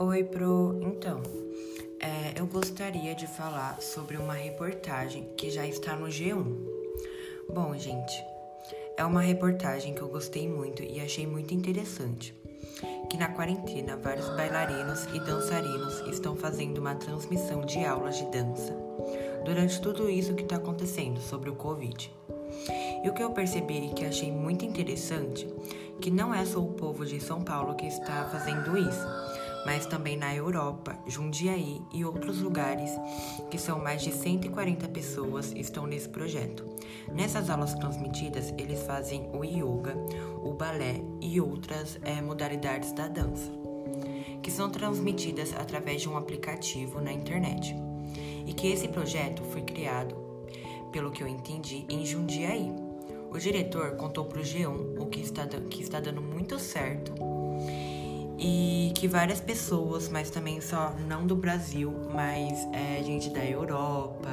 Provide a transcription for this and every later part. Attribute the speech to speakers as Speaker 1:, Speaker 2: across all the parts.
Speaker 1: Oi, Pro. Então, é, eu gostaria de falar sobre uma reportagem que já está no G1. Bom, gente, é uma reportagem que eu gostei muito e achei muito interessante. Que na quarentena vários bailarinos e dançarinos estão fazendo uma transmissão de aulas de dança durante tudo isso que está acontecendo sobre o Covid. E o que eu percebi e que achei muito interessante, que não é só o povo de São Paulo que está fazendo isso, mas também na Europa, Jundiaí e outros lugares, que são mais de 140 pessoas estão nesse projeto. Nessas aulas transmitidas, eles fazem o yoga, o balé e outras é, modalidades da dança, que são transmitidas através de um aplicativo na internet. E que esse projeto foi criado, pelo que eu entendi, em Jundiaí. O diretor contou para o G1 o que está, que está dando muito certo e que várias pessoas, mas também só não do Brasil, mas é, gente da Europa,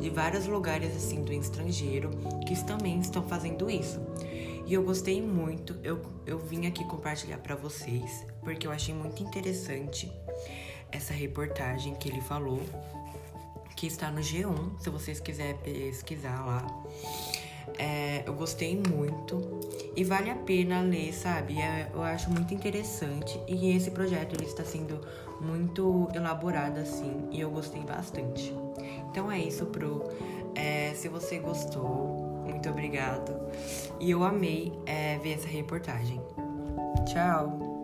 Speaker 1: de vários lugares assim do estrangeiro, que também estão fazendo isso. E eu gostei muito, eu, eu vim aqui compartilhar para vocês, porque eu achei muito interessante essa reportagem que ele falou, que está no G1, se vocês quiserem pesquisar lá. É, eu gostei muito e vale a pena ler, sabe? É, eu acho muito interessante e esse projeto ele está sendo muito elaborado assim e eu gostei bastante. Então é isso, Pro. É, se você gostou, muito obrigado. E eu amei é, ver essa reportagem. Tchau!